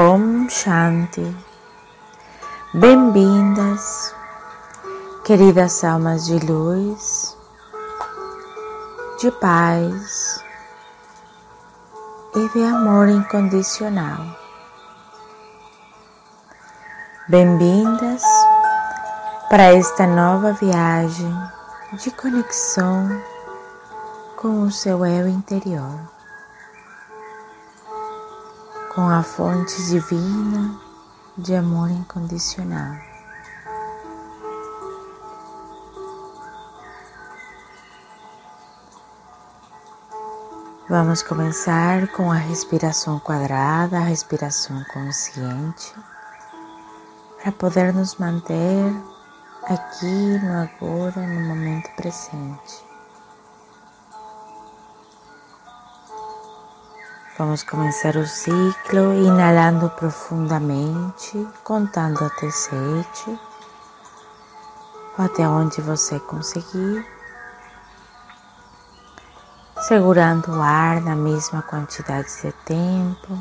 Om Shanti. Bem-vindas, queridas almas de luz, de paz e de amor incondicional. Bem-vindas para esta nova viagem de conexão com o seu eu interior, com a fonte divina de amor incondicional. Vamos começar com a respiração quadrada, a respiração consciente, para poder nos manter aqui no agora, no momento presente. Vamos começar o ciclo inalando profundamente, contando até sete, até onde você conseguir, segurando o ar na mesma quantidade de tempo,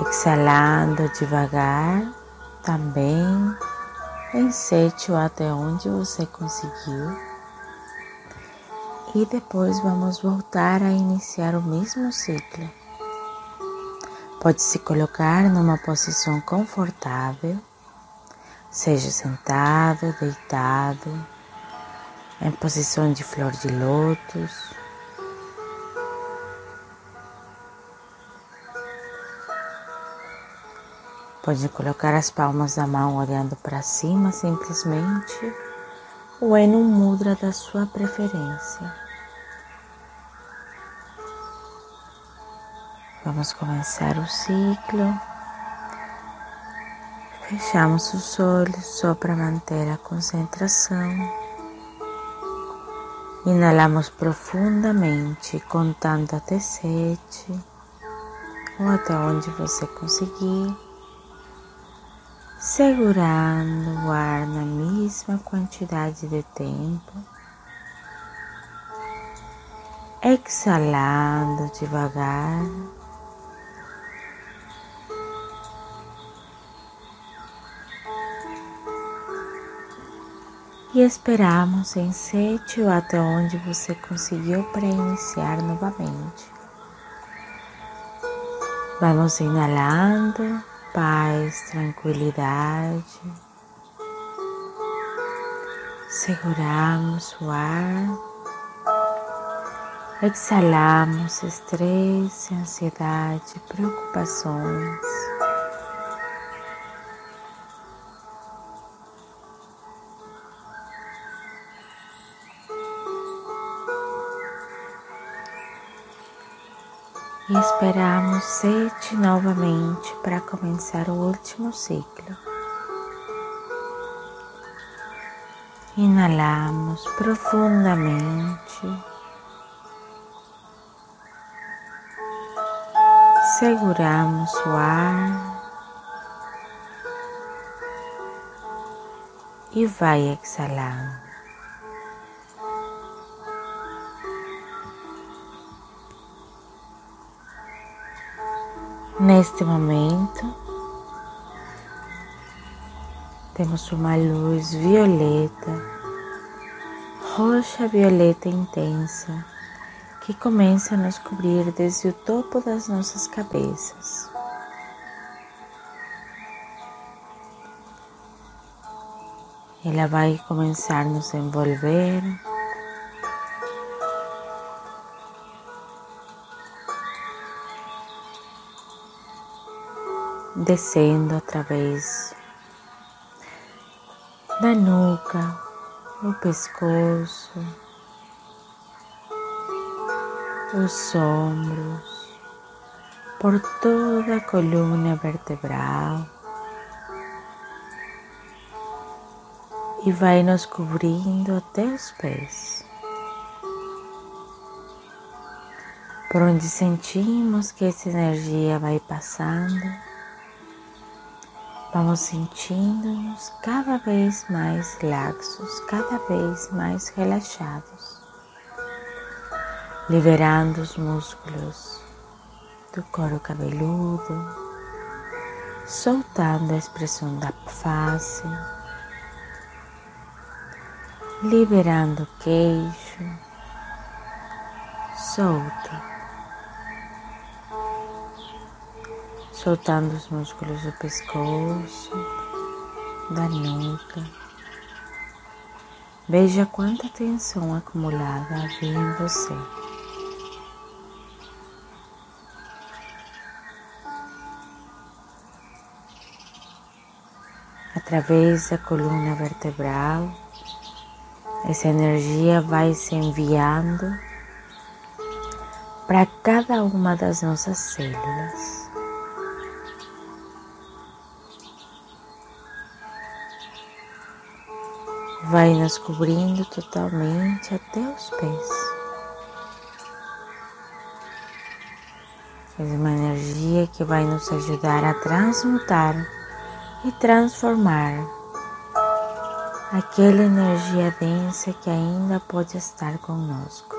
exalando devagar também em sete ou até onde você conseguiu e depois vamos voltar a iniciar o mesmo ciclo. Pode se colocar numa posição confortável, seja sentado, deitado, em posição de flor de lótus. Pode colocar as palmas da mão olhando para cima simplesmente ou é no mudra da sua preferência. Vamos começar o ciclo. Fechamos os olhos só para manter a concentração. Inalamos profundamente, contando até sete, ou até onde você conseguir segurando o ar na mesma quantidade de tempo, exalando devagar. E esperamos em sete ou até onde você conseguiu para iniciar novamente. Vamos inalando paz, tranquilidade. Seguramos o ar, exalamos estresse, ansiedade, preocupações. Esperamos sete novamente para começar o último ciclo. Inalamos profundamente, seguramos o ar e vai exalando. Neste momento, temos uma luz violeta, roxa violeta intensa, que começa a nos cobrir desde o topo das nossas cabeças. Ela vai começar a nos envolver descendo através da nuca, o pescoço, os ombros, por toda a coluna vertebral e vai nos cobrindo até os pés. Por onde sentimos que essa energia vai passando, Vamos sentindo-nos cada vez mais laxos, cada vez mais relaxados, liberando os músculos do couro cabeludo, soltando a expressão da face, liberando o queixo, solta, soltando os músculos do pescoço, da nuca. Veja quanta tensão acumulada havia em você. Através da coluna vertebral, essa energia vai se enviando para cada uma das nossas células. Vai nos cobrindo totalmente até os pés. É uma energia que vai nos ajudar a transmutar e transformar aquela energia densa que ainda pode estar conosco.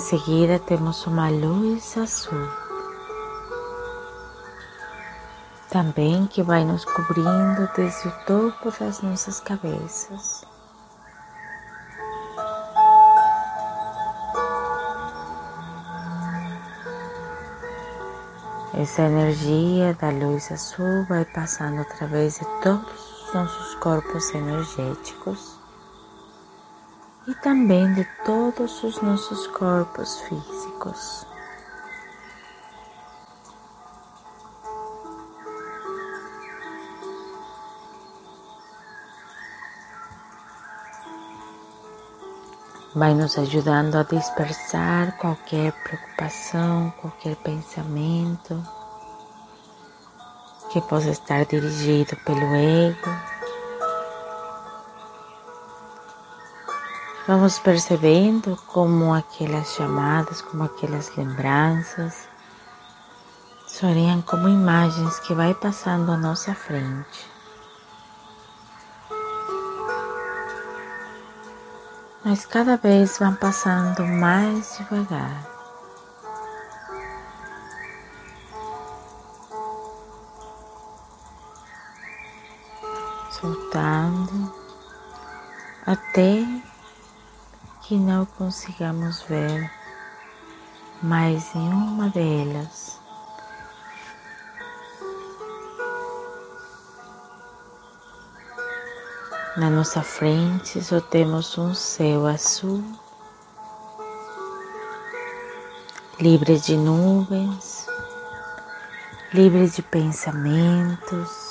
Em seguida, temos uma luz azul. também que vai nos cobrindo desde o topo das nossas cabeças. Essa energia da luz azul vai passando através de todos os nossos corpos energéticos e também de todos os nossos corpos físicos. vai nos ajudando a dispersar qualquer preocupação, qualquer pensamento que possa estar dirigido pelo ego. Vamos percebendo como aquelas chamadas, como aquelas lembranças, soariam como imagens que vai passando à nossa frente. mas cada vez vão passando mais devagar. Soltando até que não consigamos ver mais nenhuma delas. Na nossa frente só temos um céu azul, livre de nuvens, livre de pensamentos.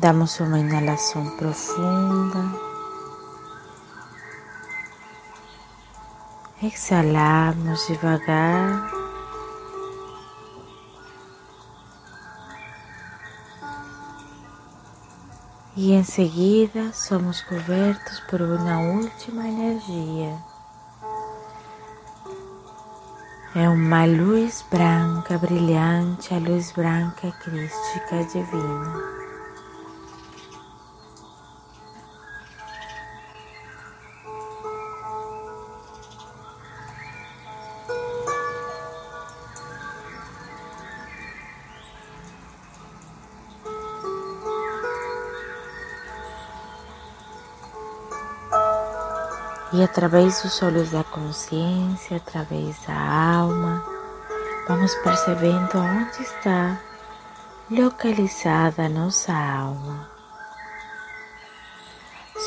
Damos uma inalação profunda. Exalamos devagar. e em seguida somos cobertos por uma última energia. É uma luz branca brilhante, a luz branca crística divina. E através dos olhos da consciência, através da alma, vamos percebendo onde está localizada a nossa alma.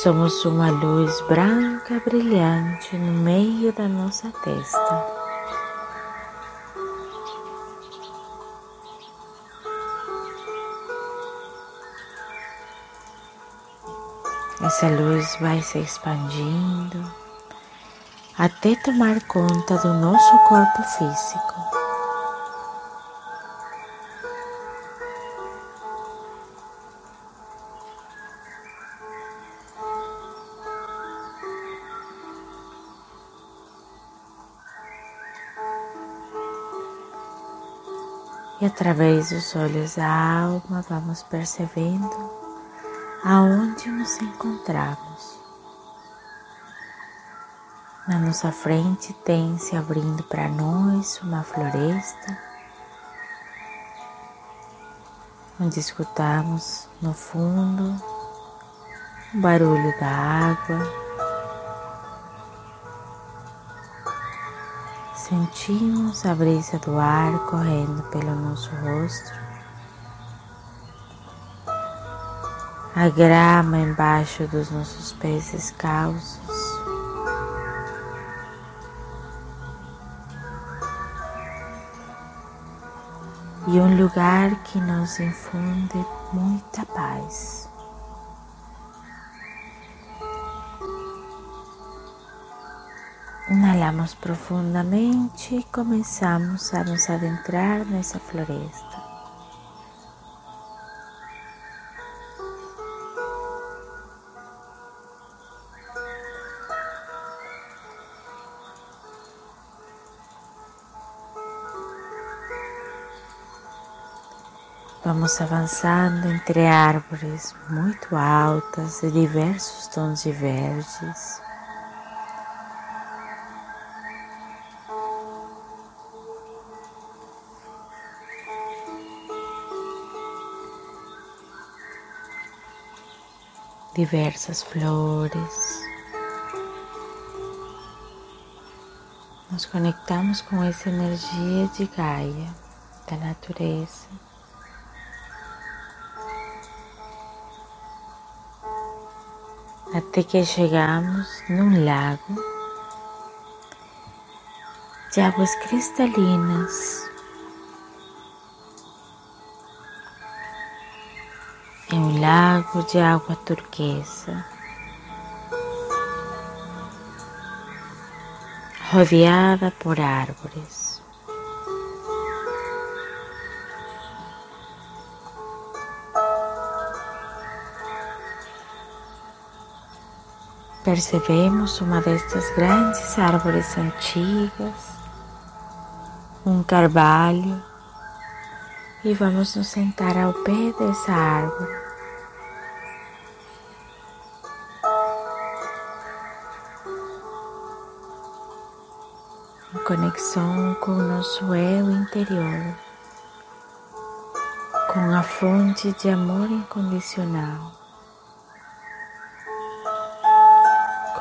Somos uma luz branca brilhante no meio da nossa testa. Essa luz vai se expandindo até tomar conta do nosso corpo físico. E através dos olhos da alma vamos percebendo aonde nos encontramos. Na nossa frente tem se abrindo para nós uma floresta, onde escutamos no fundo o barulho da água. Sentimos a brisa do ar correndo pelo nosso rosto, a grama embaixo dos nossos pés descalços. E um lugar que nos infunde muita paz. Inhalamos profundamente e começamos a nos adentrar nessa floresta. Avançando entre árvores muito altas de diversos tons de verdes. diversas flores. Nos conectamos com essa energia de Gaia, da natureza. Até que chegamos num lago de águas cristalinas É um lago de água turquesa, rodeada por árvores. Percebemos uma destas grandes árvores antigas, um carvalho, e vamos nos sentar ao pé dessa árvore. conexão com o nosso eu interior, com a fonte de amor incondicional,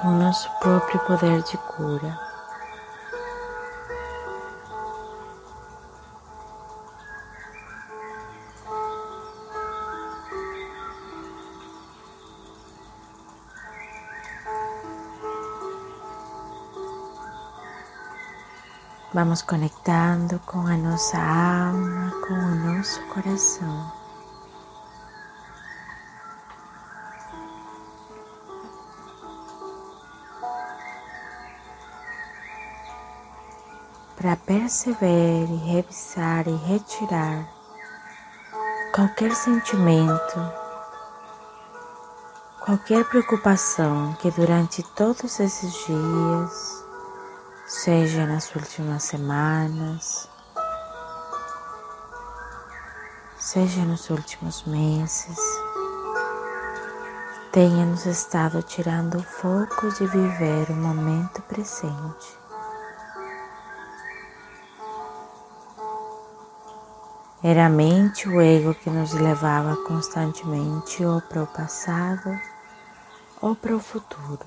com o nosso próprio poder de cura. Vamos conectando com a nossa alma, com o nosso coração. Para perceber e revisar e retirar qualquer sentimento, qualquer preocupação que durante todos esses dias seja nas últimas semanas, seja nos últimos meses, tenha nos estado tirando o foco de viver o momento presente. Era a mente o ego que nos levava constantemente ou para o passado ou para o futuro.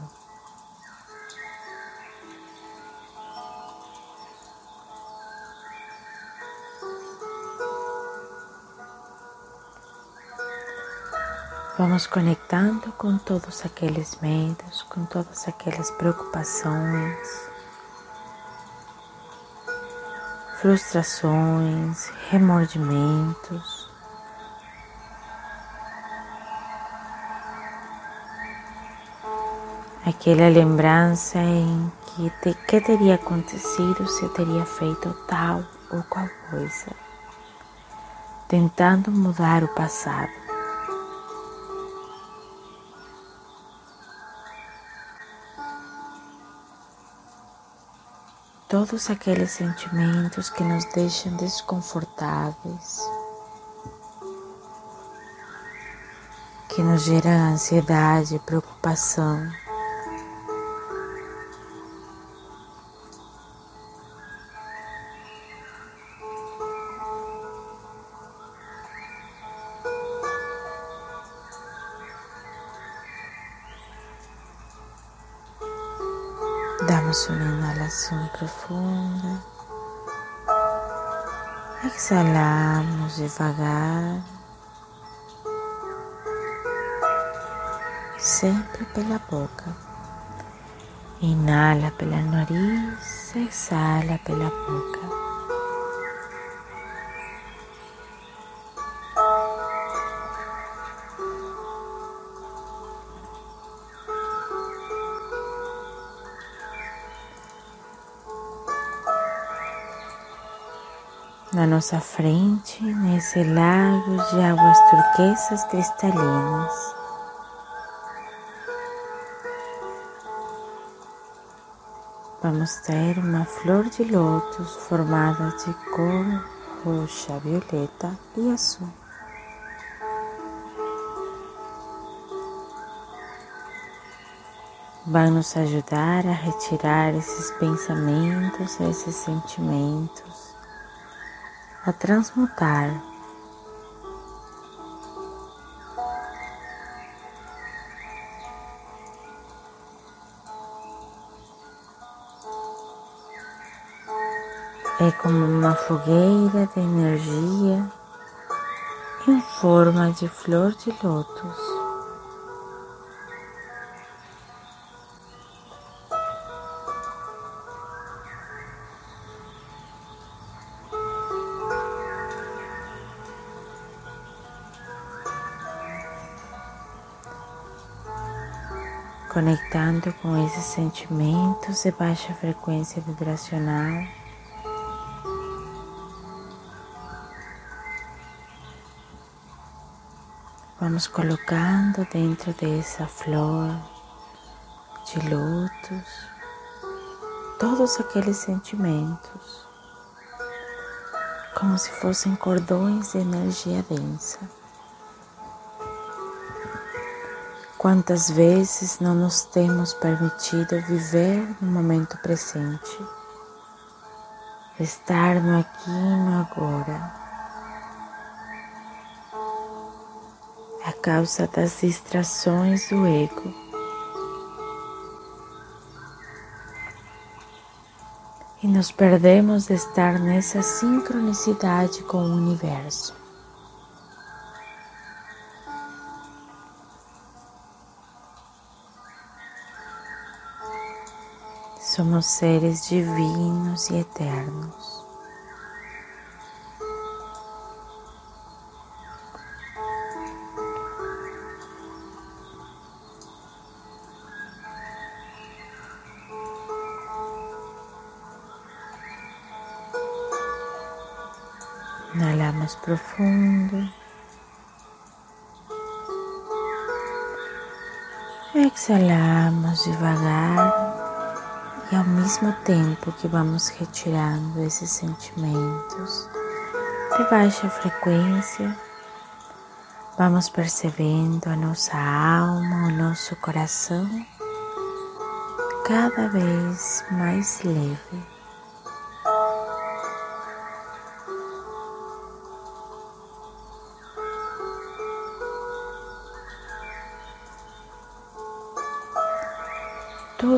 Vamos conectando com todos aqueles medos, com todas aquelas preocupações, frustrações, remordimentos. Aquela lembrança em que, te, que teria acontecido se eu teria feito tal ou qual coisa, tentando mudar o passado. Todos aqueles sentimentos que nos deixam desconfortáveis, que nos geram ansiedade e preocupação. Damos uma inalação profunda. Exalamos devagar, sempre pela boca. Inala pelo nariz, exala pela boca. Nossa frente, nesse lago de águas turquesas cristalinas. Vamos ter uma flor de lótus formada de cor roxa, violeta e azul. Vai nos ajudar a retirar esses pensamentos, esses sentimentos a transmutar. É como uma fogueira de energia em forma de flor de lótus. Conectando com esses sentimentos de baixa frequência vibracional. Vamos colocando dentro dessa flor de lótus todos aqueles sentimentos, como se fossem cordões de energia densa. Quantas vezes não nos temos permitido viver no momento presente, estar no aqui e no agora, a causa das distrações do ego. E nos perdemos de estar nessa sincronicidade com o universo. Somos seres divinos e eternos. Inhalamos profundo. Exhalamos devagar. E ao mesmo tempo que vamos retirando esses sentimentos de baixa frequência, vamos percebendo a nossa alma, o nosso coração cada vez mais leve.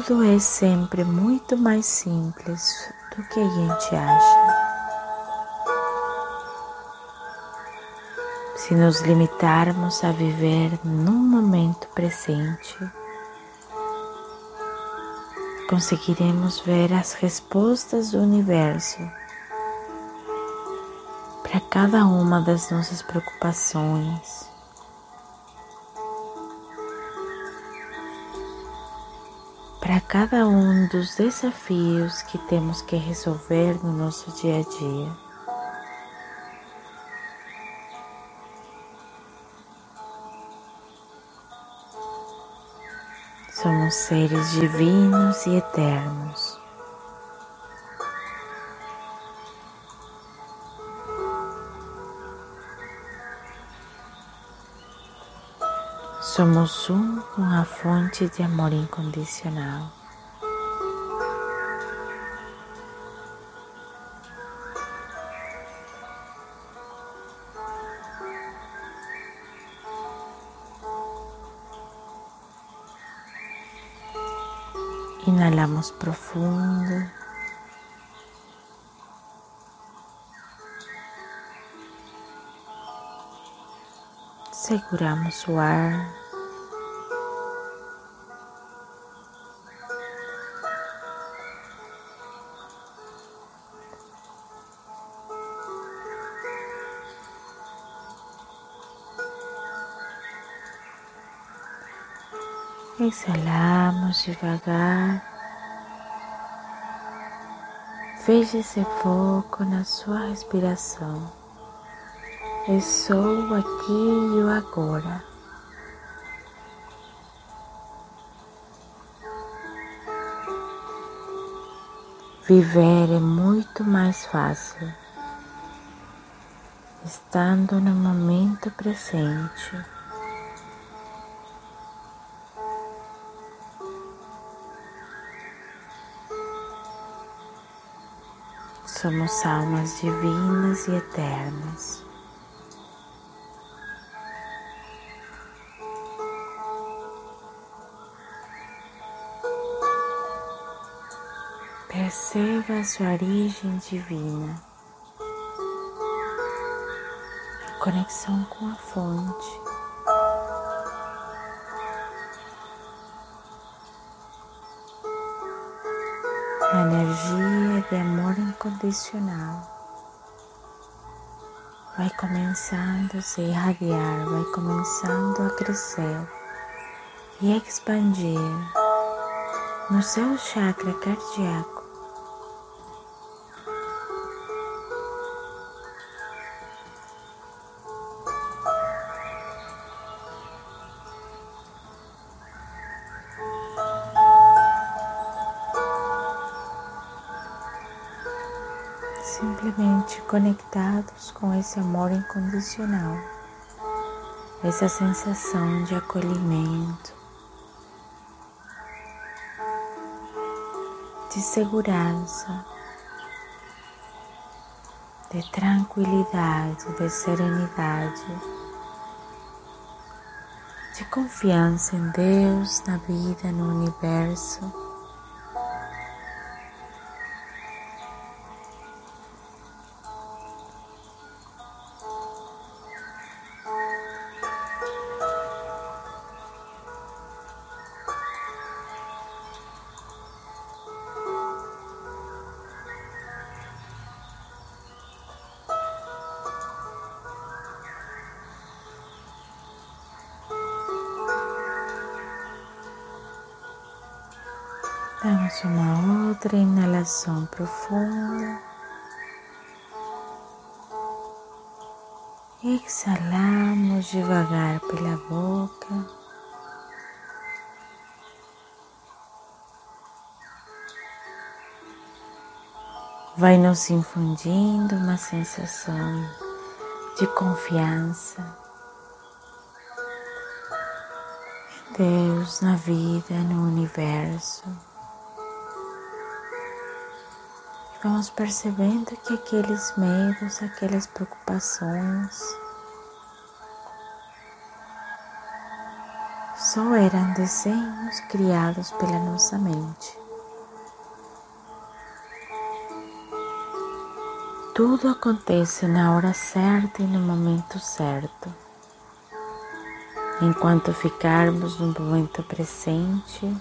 Tudo é sempre muito mais simples do que a gente acha. Se nos limitarmos a viver no momento presente, conseguiremos ver as respostas do universo para cada uma das nossas preocupações, para cada um dos desafios que temos que resolver no nosso dia a dia. Somos seres divinos e eternos. Somos um com a fonte de amor incondicional. Inhalamos profundo. Seguramos o ar. Exhalamos devagar. Veja esse foco na sua respiração. Eu sou aqui e o agora. Viver é muito mais fácil estando no momento presente. Somos almas divinas e eternas. Perceba a sua origem divina, a conexão com a fonte. De amor incondicional vai começando a se irradiar, vai começando a crescer e expandir no seu chakra cardíaco. Simplesmente conectados com esse amor incondicional, essa sensação de acolhimento, de segurança, de tranquilidade, de serenidade, de confiança em Deus, na vida, no universo. Profunda. Exalamos devagar pela boca. Vai nos infundindo uma sensação de confiança Deus, na vida, no universo. Vamos percebendo que aqueles medos, aquelas preocupações só eram desenhos criados pela nossa mente. Tudo acontece na hora certa e no momento certo. Enquanto ficarmos no momento presente,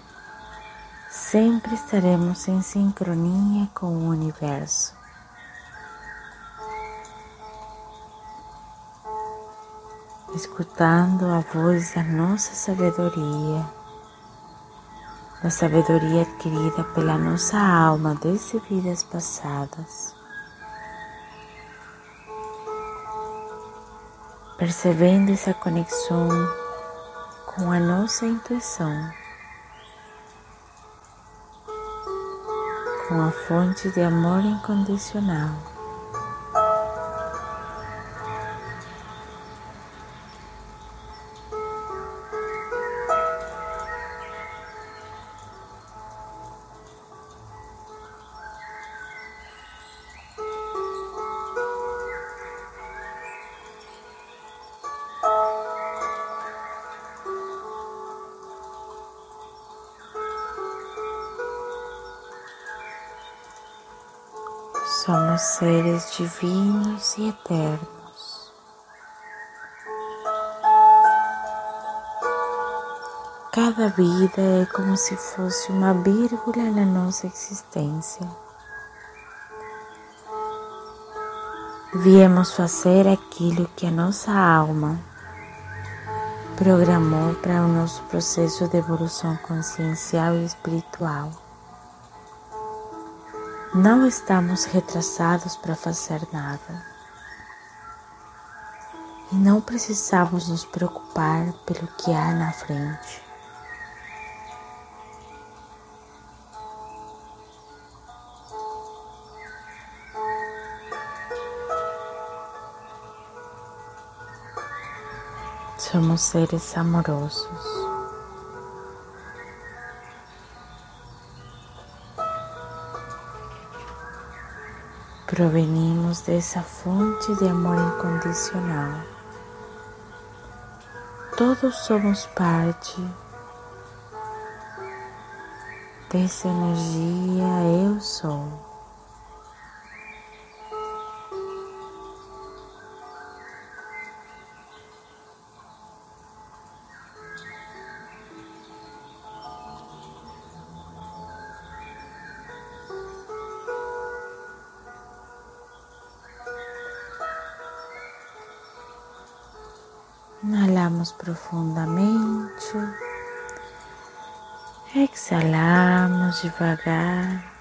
sempre estaremos em sincronia com o universo. Escutando a voz da nossa sabedoria, da sabedoria adquirida pela nossa alma desde vidas passadas. Percebendo essa conexão com a nossa intuição. Com a fonte de amor incondicional. Seres divinos e eternos. Cada vida é como se fosse uma vírgula na nossa existência. Viemos fazer aquilo que a nossa alma programou para o nosso processo de evolução consciencial e espiritual. Não estamos retrasados para fazer nada. E não precisamos nos preocupar pelo que há na frente. Somos seres amorosos. Provenimos dessa fonte de amor incondicional. Todos somos parte dessa energia eu sou. Profundamente, exalamos devagar.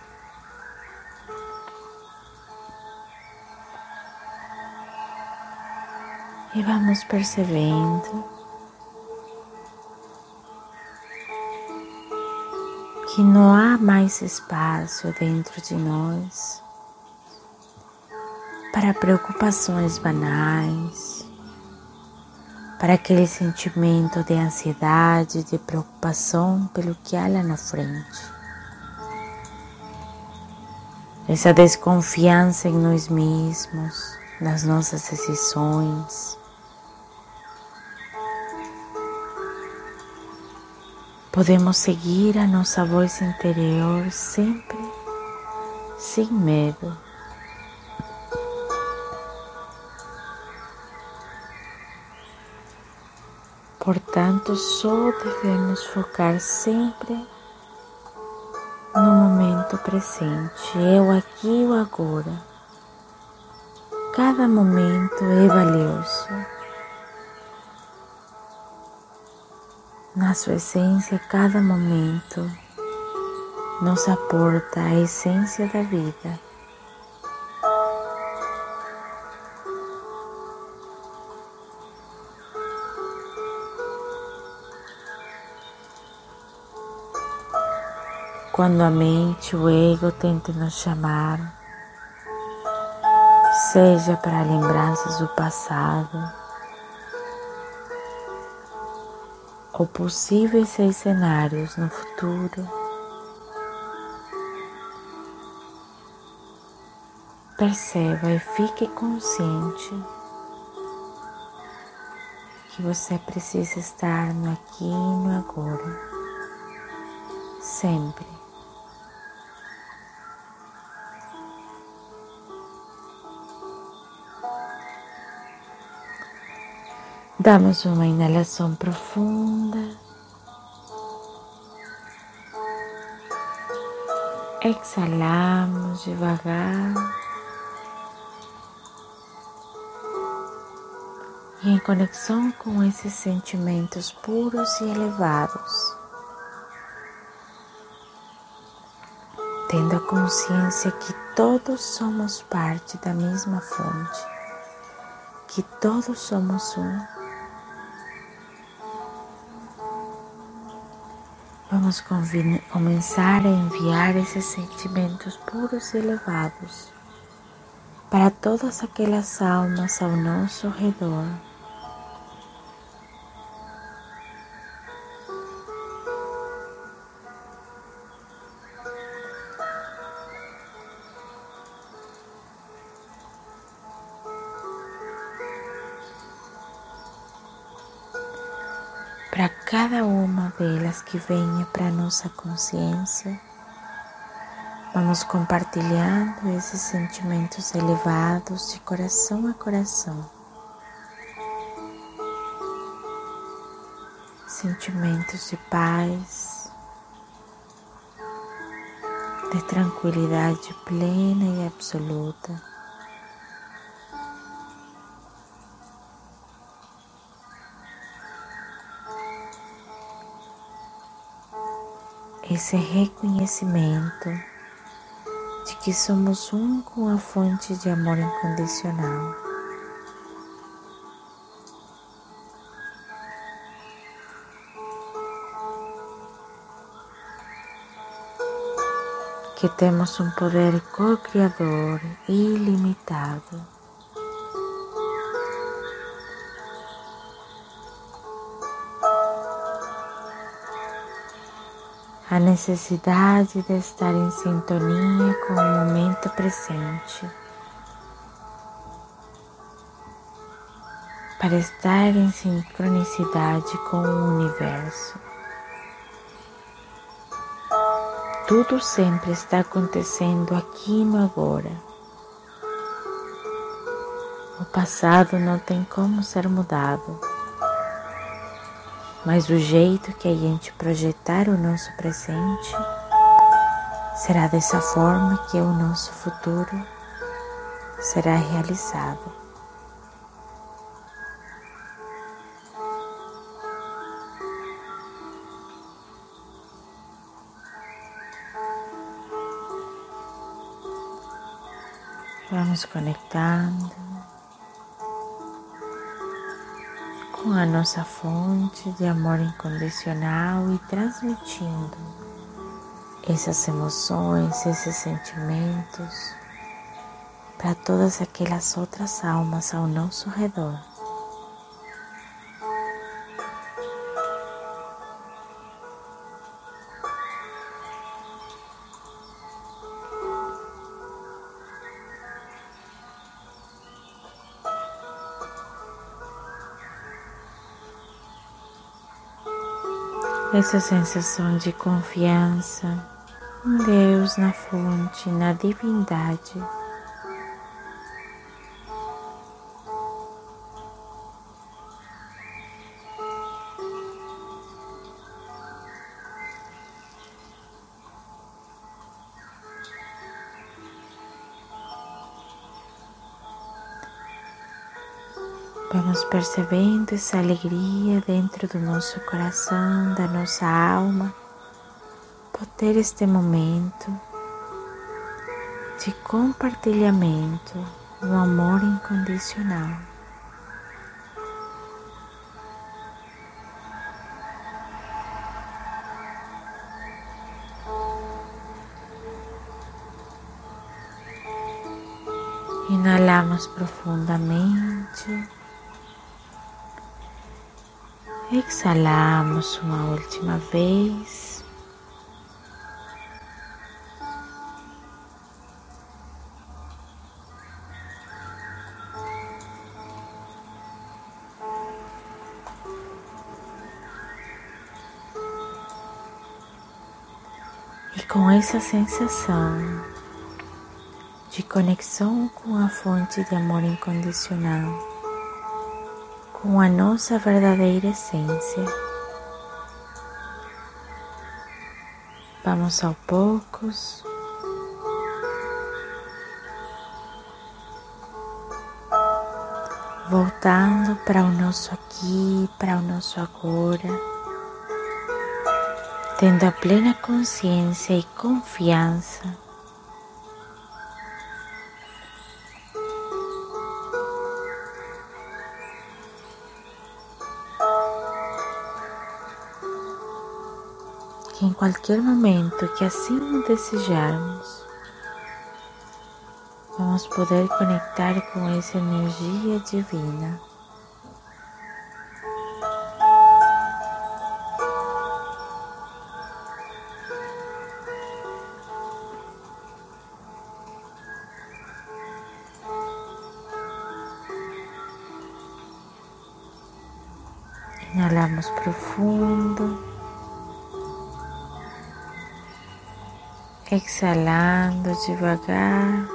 E vamos percebendo que não há mais espaço dentro de nós para preocupações banais, para aquele sentimento de ansiedade, de preocupação pelo que há lá na frente. Essa desconfiança em nós mesmos, nas nossas decisões. Podemos seguir a nossa voz interior sempre sem medo. Portanto, só devemos focar sempre no momento presente, eu aqui e o agora. Cada momento é valioso. Na sua essência, cada momento nos aporta a essência da vida. Quando a mente, o ego tenta nos chamar, seja para lembranças do passado ou possíveis cenários no futuro, perceba e fique consciente que você precisa estar no aqui e no agora, sempre. Damos uma inalação profunda. Exalamos devagar. E em conexão com esses sentimentos puros e elevados, tendo a consciência que todos somos parte da mesma fonte, que todos somos um. Vamos começar a enviar esses sentimentos puros e elevados para todas aquelas almas ao nosso redor. para cada uma delas que venha nossa consciência, Vamos compartilhando esses sentimentos elevados de coração a coração. Sentimentos de paz, de tranquilidade plena e absoluta. Esse reconhecimento de que somos um com a fonte de amor incondicional. Que temos um poder co-criador ilimitado. A necessidade de estar em sintonia com o momento presente, para estar em sincronicidade com o universo. Tudo sempre está acontecendo aqui no agora. O passado não tem como ser mudado mas o jeito que a gente projetar o nosso presente será dessa forma que o nosso futuro será realizado. Vamos conectando. Com a nossa fonte de amor incondicional e transmitindo essas emoções, esses sentimentos para todas aquelas outras almas ao nosso redor. Essa sensação de confiança em Deus, na fonte, na divindade. Vamos percebendo essa alegria dentro do nosso coração, da nossa alma, por ter este momento de compartilhamento do amor incondicional. Inalamos profundamente. Exalamos uma última vez. E com essa sensação de conexão com a fonte de amor incondicional, com a nossa verdadeira essência. Vamos aos poucos. Voltando para o nosso aqui, para o nosso agora, tendo a plena consciência e confiança qualquer momento que assim desejarmos, vamos poder conectar com essa energia divina. Exhalando devagar.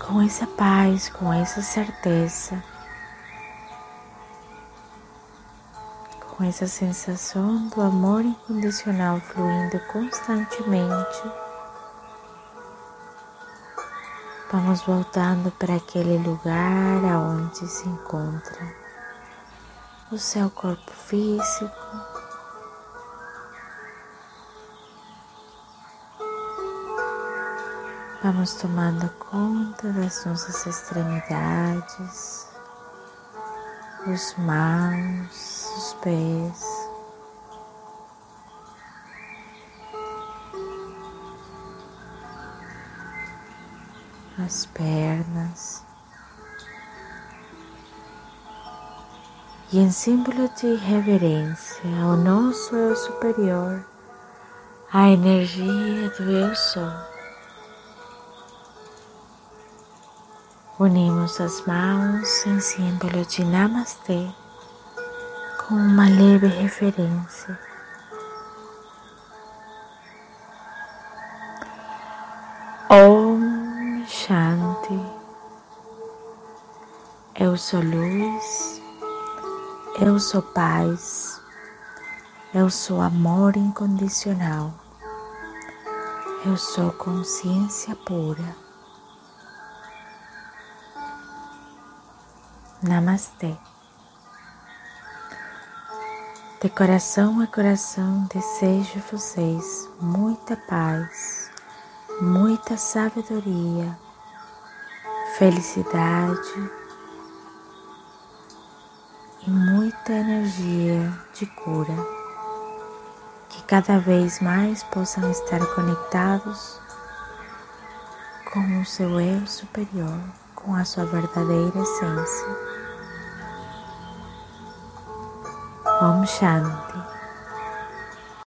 Com essa paz, com essa certeza, com essa sensação do amor incondicional fluindo constantemente, vamos voltando para aquele lugar aonde se encontra o seu corpo físico. Vamos tomando conta das nossas extremidades, os mãos, os pés. As pernas. E em símbolo de reverência ao nosso eu superior, a energia do eu sou. Unimos as mãos em símbolo de Namastê com uma leve referência. Om Shanti. Eu sou luz eu sou paz, eu sou amor incondicional, eu sou consciência pura. Namastê. De coração a coração desejo vocês muita paz, muita sabedoria, felicidade energia de cura, que cada vez mais possam estar conectados com o seu eu superior, com a sua verdadeira essência. Om Shanti.